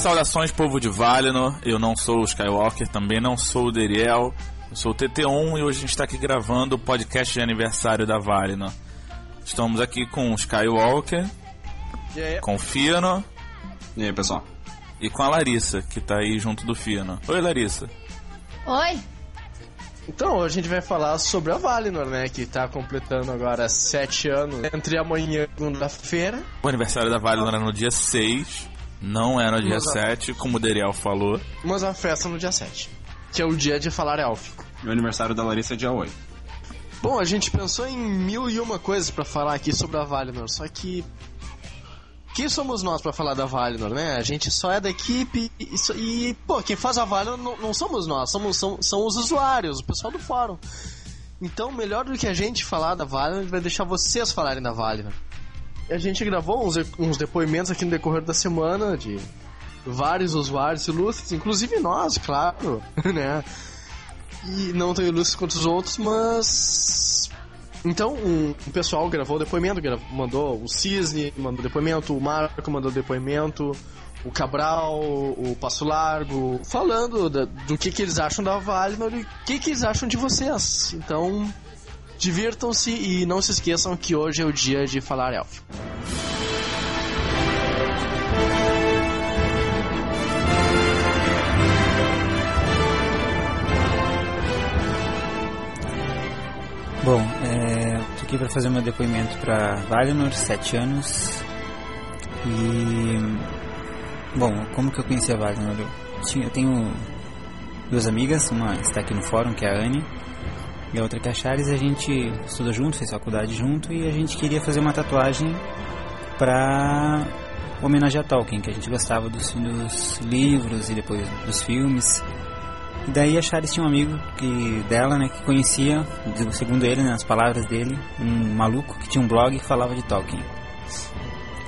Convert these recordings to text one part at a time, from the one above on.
Saudações, povo de Valinor. Eu não sou o Skywalker, também não sou o Deriel. Eu sou o TT1 e hoje a gente está aqui gravando o podcast de aniversário da Valinor. Estamos aqui com o Skywalker, com o Fino E aí, pessoal? e com a Larissa, que tá aí junto do Fino. Oi, Larissa. Oi? Então, hoje a gente vai falar sobre a Valinor, né? Que tá completando agora sete anos entre amanhã e segunda-feira. O aniversário da Valinor era no dia 6, não é no dia Mas a- 7, como o Deriel falou. Mas a festa no dia 7, que é o dia de falar élfico. Meu aniversário da Larissa é dia 8. Bom, a gente pensou em mil e uma coisas pra falar aqui sobre a Valinor, só que. Quem somos nós pra falar da Valinor, né? A gente só é da equipe e, e, pô, quem faz a Valinor não, não somos nós, somos, são, são os usuários, o pessoal do fórum. Então, melhor do que a gente falar da Valinor, a gente vai deixar vocês falarem da Valinor. A gente gravou uns, uns depoimentos aqui no decorrer da semana de vários usuários ilustres, inclusive nós, claro, né? E não tão ilustres quanto os outros, mas. Então, um, um pessoal gravou depoimento, gra- mandou o Cisne, mandou depoimento, o Marco mandou depoimento, o Cabral, o Passo Largo, falando da- do que, que eles acham da Valinor e o que, que eles acham de vocês. Então, divirtam-se e não se esqueçam que hoje é o dia de falar elfo. Bom, é, tô aqui para fazer meu depoimento para Valinor, 7 anos. E. Bom, como que eu conheci a Valinor? Eu, tinha, eu tenho duas amigas, uma está aqui no fórum, que é a Anne, a outra que é a gente estuda junto, fez faculdade junto, e a gente queria fazer uma tatuagem para homenagear Tolkien, que a gente gostava dos, dos livros e depois dos filmes. E daí a Charis tinha um amigo que, dela, né, que conhecia, segundo ele, né, as palavras dele, um maluco que tinha um blog que falava de Tolkien.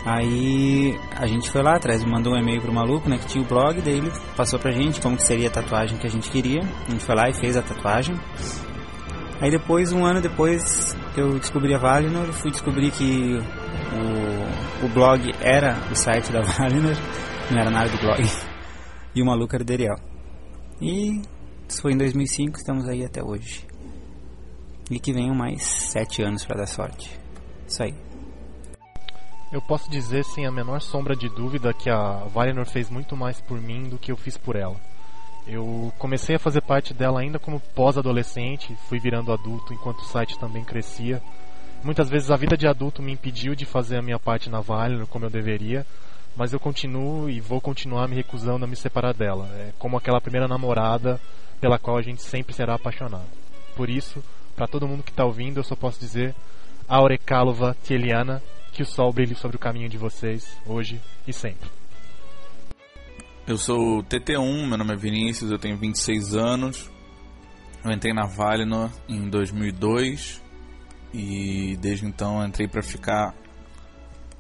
Aí a gente foi lá atrás, mandou um e-mail pro maluco, né, que tinha o blog, daí ele passou pra gente como que seria a tatuagem que a gente queria. A gente foi lá e fez a tatuagem. Aí depois, um ano depois que eu descobri a Valinor, fui descobrir que o, o blog era o site da Valinor, não era nada do blog. E o maluco era o Deriel. E isso foi em 2005, estamos aí até hoje. E que venham mais sete anos para dar sorte. Isso aí. Eu posso dizer sem a menor sombra de dúvida que a Valinor fez muito mais por mim do que eu fiz por ela. Eu comecei a fazer parte dela ainda como pós-adolescente, fui virando adulto enquanto o site também crescia. Muitas vezes a vida de adulto me impediu de fazer a minha parte na Valinor como eu deveria, mas eu continuo e vou continuar me recusando a me separar dela. É como aquela primeira namorada pela qual a gente sempre será apaixonado. Por isso, para todo mundo que está ouvindo, eu só posso dizer Aurecalova Tieliana, que o sol brilhe sobre o caminho de vocês, hoje e sempre. Eu sou o TT1, meu nome é Vinícius, eu tenho 26 anos. Eu entrei na Valinor em 2002 e desde então entrei para ficar.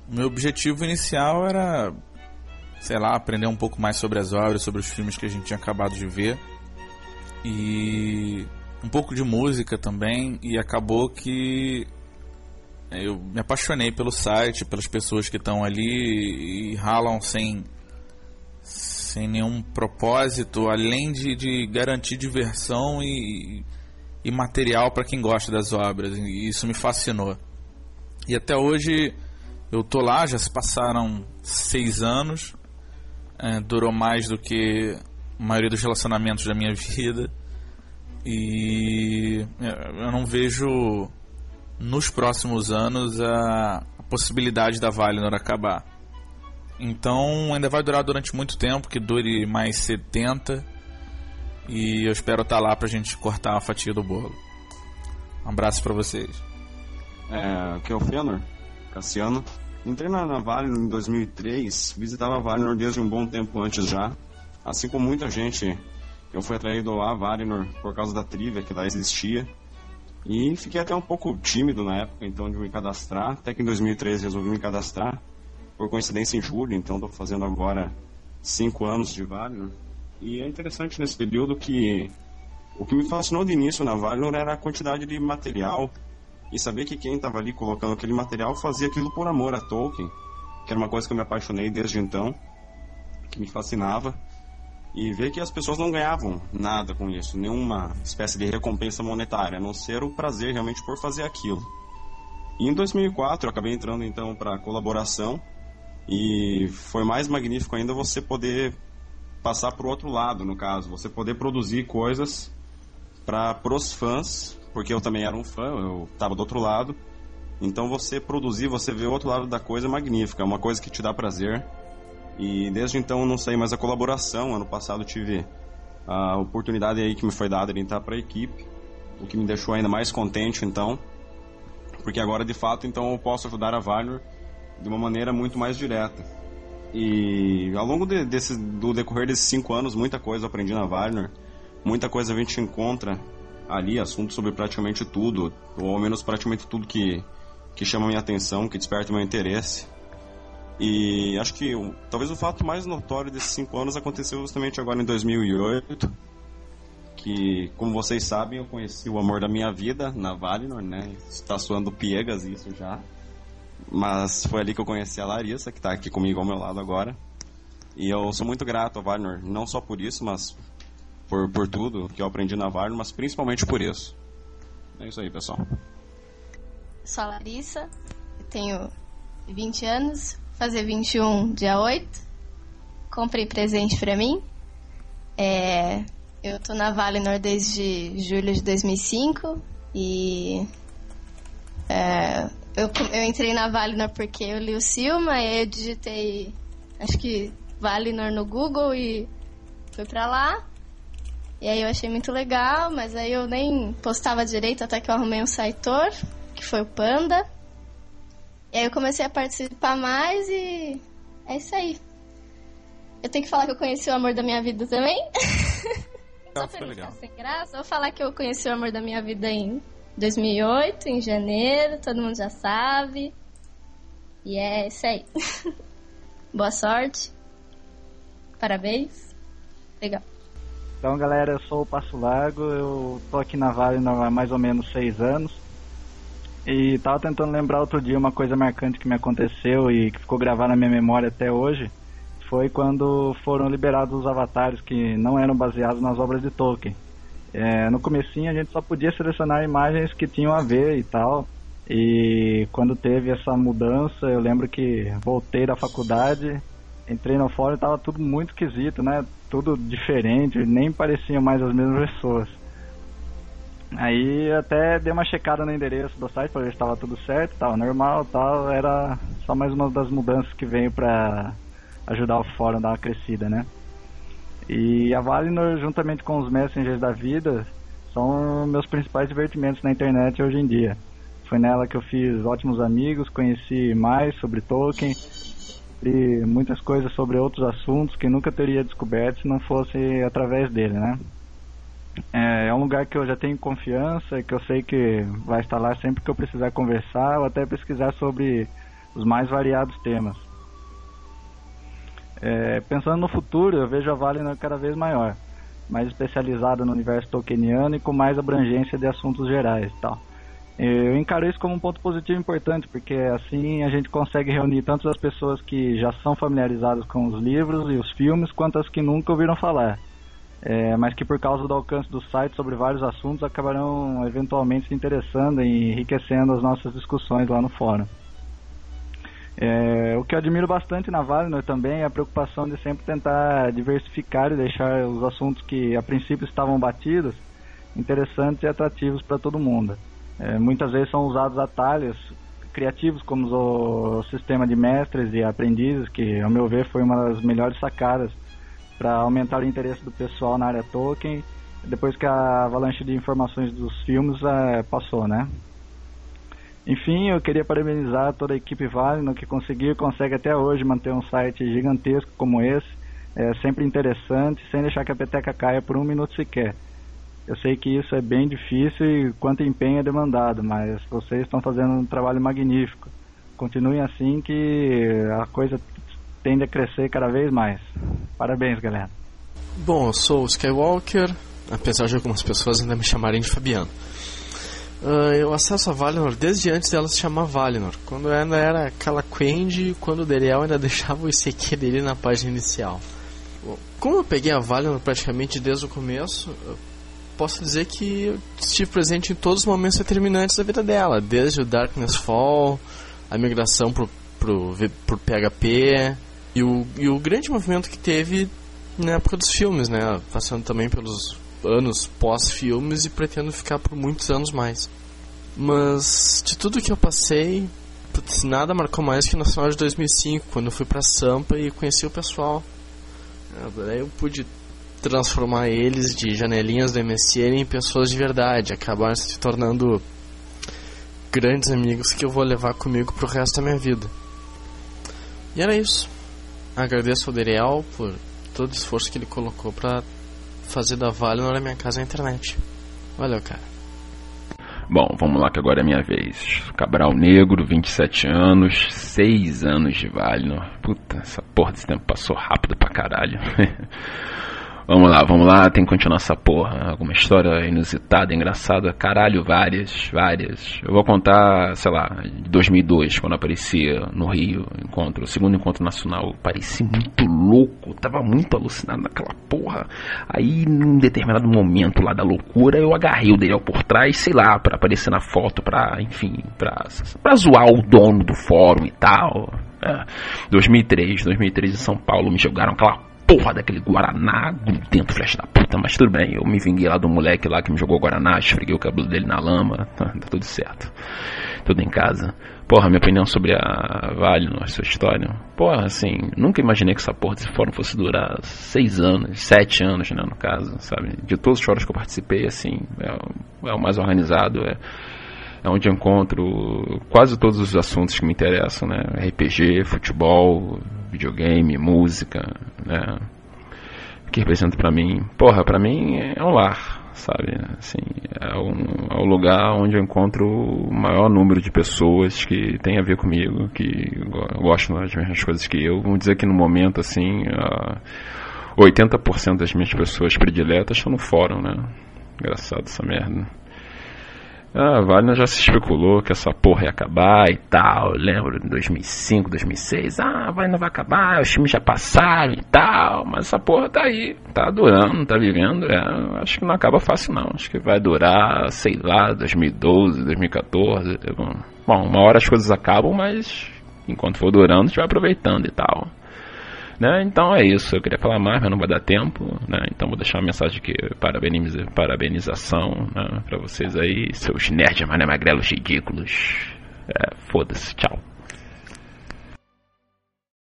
O meu objetivo inicial era, sei lá, aprender um pouco mais sobre as obras, sobre os filmes que a gente tinha acabado de ver e um pouco de música também. E acabou que eu me apaixonei pelo site, pelas pessoas que estão ali e ralam sem sem nenhum propósito, além de, de garantir diversão e, e material para quem gosta das obras. E isso me fascinou. E até hoje eu tô lá, já se passaram seis anos, é, durou mais do que a maioria dos relacionamentos da minha vida. E eu não vejo nos próximos anos a, a possibilidade da Valinor acabar. Então ainda vai durar durante muito tempo, que dure mais 70. E eu espero estar lá pra gente cortar a fatia do bolo. Um abraço pra vocês. É, é o Fëanor, Cassiano. Entrei na, na Valinor em 2003, visitava a Valinor desde um bom tempo antes já. Assim como muita gente, eu fui atraído à Valinor por causa da trivia que lá existia. E fiquei até um pouco tímido na época, então, de me cadastrar. Até que em 2013 resolvi me cadastrar. Por coincidência em julho, então estou fazendo agora cinco anos de Valinor. E é interessante nesse período que o que me fascinou de início na Valinor era a quantidade de material e saber que quem estava ali colocando aquele material fazia aquilo por amor a Tolkien, que era uma coisa que eu me apaixonei desde então. que me fascinava e ver que as pessoas não ganhavam nada com isso, nenhuma espécie de recompensa monetária, a não ser o prazer realmente por fazer aquilo. E em 2004 eu acabei entrando então para colaboração e foi mais magnífico ainda você poder passar para o outro lado, no caso, você poder produzir coisas para os fãs, porque eu também era um fã, eu estava do outro lado. Então você produzir, você ver o outro lado da coisa é magnífica, é uma coisa que te dá prazer. E desde então não sei mais a colaboração. Ano passado tive a oportunidade aí que me foi dada de entrar para a equipe, o que me deixou ainda mais contente então, porque agora de fato então eu posso ajudar a Valor de uma maneira muito mais direta. E ao longo de, desse, do decorrer desses cinco anos, muita coisa eu aprendi na Wagner, muita coisa a gente encontra ali, assuntos sobre praticamente tudo, ou ao menos praticamente tudo que, que chama minha atenção, que desperta meu interesse. E acho que talvez o fato mais notório desses cinco anos aconteceu justamente agora em 2008, que, como vocês sabem, eu conheci o amor da minha vida na Valinor, né? Está soando piegas isso já. Mas foi ali que eu conheci a Larissa, que está aqui comigo ao meu lado agora. E eu sou muito grato a Valinor, não só por isso, mas por, por tudo que eu aprendi na Valinor, mas principalmente por isso. É isso aí, pessoal. Sou a Larissa, tenho 20 anos, fazer 21 dia 8. Comprei presente para mim. É, eu tô na Valinor desde julho de 2005 e é, eu, eu entrei na Valinor porque eu li o Silma e eu digitei acho que Valinor no Google e fui pra lá. E aí eu achei muito legal, mas aí eu nem postava direito até que eu arrumei um saitor, que foi o Panda. E aí eu comecei a participar mais e é isso aí. Eu tenho que falar que eu conheci o amor da minha vida também. Só pra legal. sem graça, vou falar que eu conheci o amor da minha vida em 2008, em janeiro, todo mundo já sabe. E é isso aí. Boa sorte. Parabéns. Legal. Então, galera, eu sou o Passo Largo, eu tô aqui na Vale há mais ou menos seis anos. E tava tentando lembrar outro dia uma coisa marcante que me aconteceu e que ficou gravada na minha memória até hoje. Foi quando foram liberados os avatares que não eram baseados nas obras de Tolkien. É, no comecinho a gente só podia selecionar imagens que tinham a ver e tal. E quando teve essa mudança, eu lembro que voltei da faculdade, entrei no fórum e tava tudo muito esquisito, né? Tudo diferente, nem pareciam mais as mesmas pessoas. Aí até dei uma checada no endereço do site para ver se estava tudo certo, tava normal, tal, era só mais uma das mudanças que veio para ajudar o fórum a dar uma crescida, né? E a Valinor, juntamente com os Messengers da vida, são meus principais divertimentos na internet hoje em dia. Foi nela que eu fiz ótimos amigos, conheci mais sobre Tolkien, e muitas coisas sobre outros assuntos que nunca teria descoberto se não fosse através dele, né? É, é um lugar que eu já tenho confiança, que eu sei que vai estar lá sempre que eu precisar conversar ou até pesquisar sobre os mais variados temas. É, pensando no futuro, eu vejo a Valinor cada vez maior, mais especializada no universo tolkieniano e com mais abrangência de assuntos gerais e tal. Eu encaro isso como um ponto positivo importante, porque assim a gente consegue reunir tanto as pessoas que já são familiarizadas com os livros e os filmes, quanto as que nunca ouviram falar é, mas que por causa do alcance do site sobre vários assuntos acabarão eventualmente se interessando e enriquecendo as nossas discussões lá no fórum. É, o que eu admiro bastante na Valinor também é a preocupação de sempre tentar diversificar e deixar os assuntos que a princípio estavam batidos interessantes e atrativos para todo mundo. É, muitas vezes são usados atalhos criativos como o sistema de mestres e aprendizes, que ao meu ver foi uma das melhores sacadas para aumentar o interesse do pessoal na área Tolkien, depois que a avalanche de informações dos filmes é, passou, né? Enfim, eu queria parabenizar toda a equipe Valino que conseguiu e consegue até hoje manter um site gigantesco como esse, é sempre interessante, sem deixar que a peteca caia por um minuto sequer. Eu sei que isso é bem difícil e quanto empenho é demandado, mas vocês estão fazendo um trabalho magnífico. Continuem assim que a coisa tende a crescer cada vez mais. Parabéns, galera. Bom, eu sou o Skywalker, apesar de algumas pessoas ainda me chamarem de Fabiano. Uh, eu acesso a Valinor desde antes dela se chamar Valinor, quando ainda era aquela Quend quando o Deriel ainda deixava o ICQ dele na página inicial. Como eu peguei a Valinor praticamente desde o começo, posso dizer que eu estive presente em todos os momentos determinantes da vida dela, desde o Darkness Fall, a migração pro, pro, pro PHP e o, e o grande movimento que teve na época dos filmes, né? Passando também pelos anos pós-filmes e pretendo ficar por muitos anos mais. Mas de tudo que eu passei, nada marcou mais que no final de 2005, quando eu fui pra Sampa e conheci o pessoal. Daí eu pude transformar eles de janelinhas do MSN em pessoas de verdade, acabaram se tornando grandes amigos que eu vou levar comigo pro resto da minha vida. E era isso. Agradeço ao Deriel por todo o esforço que ele colocou para fazer da Vale na minha casa na internet. Valeu, cara. Bom, vamos lá que agora é minha vez. Cabral Negro, 27 anos, 6 anos de Valinor. Puta, essa porra desse tempo passou rápido pra caralho. Vamos lá, vamos lá, tem que continuar essa porra. Alguma história inusitada, engraçada? Caralho, várias, várias. Eu vou contar, sei lá, de 2002, quando aparecia no Rio, encontro, segundo encontro nacional. Pareci muito louco, tava muito alucinado naquela porra. Aí, num determinado momento lá da loucura, eu agarrei o Daniel por trás, sei lá, para aparecer na foto, pra, enfim, pra, pra zoar o dono do fórum e tal. É, 2003, 2003 em São Paulo, me jogaram aquela porra daquele Guaraná dentro, flecha da puta, mas tudo bem, eu me vinguei lá do moleque lá que me jogou Guaraná, esfreguei o cabelo dele na lama, tá, tá tudo certo. Tudo em casa. Porra, minha opinião sobre a Vale, nossa história. Porra, assim, nunca imaginei que essa porra desse fórum fosse durar seis anos, sete anos, né, no caso, sabe? De todos os fóruns que eu participei, assim, é, é o mais organizado, é é onde eu encontro quase todos os assuntos que me interessam, né? RPG, futebol, videogame, música, né? Que representa para mim, porra, para mim é um lar, sabe? Assim, é um, é um lugar onde eu encontro o maior número de pessoas que tem a ver comigo, que gostam das mesmas coisas que eu. Vamos dizer que no momento, assim, uh, 80% das minhas pessoas prediletas estão no fórum, né? Engraçado essa merda. Ah, Wagner já se especulou que essa porra ia acabar e tal. Eu lembro em 2005, 2006. Ah, Wagner vai acabar, os times já passaram e tal. Mas essa porra tá aí, tá durando, tá vivendo. É, acho que não acaba fácil, não. Acho que vai durar, sei lá, 2012, 2014. Bom, uma hora as coisas acabam, mas enquanto for durando, a gente vai aproveitando e tal. Né? Então é isso, eu queria falar mais, mas não vai dar tempo, né? Então vou deixar uma mensagem aqui, parabeniza, parabenização né? para vocês aí, seus nerds mané magrelos ridículos. É, Foda-se, tchau.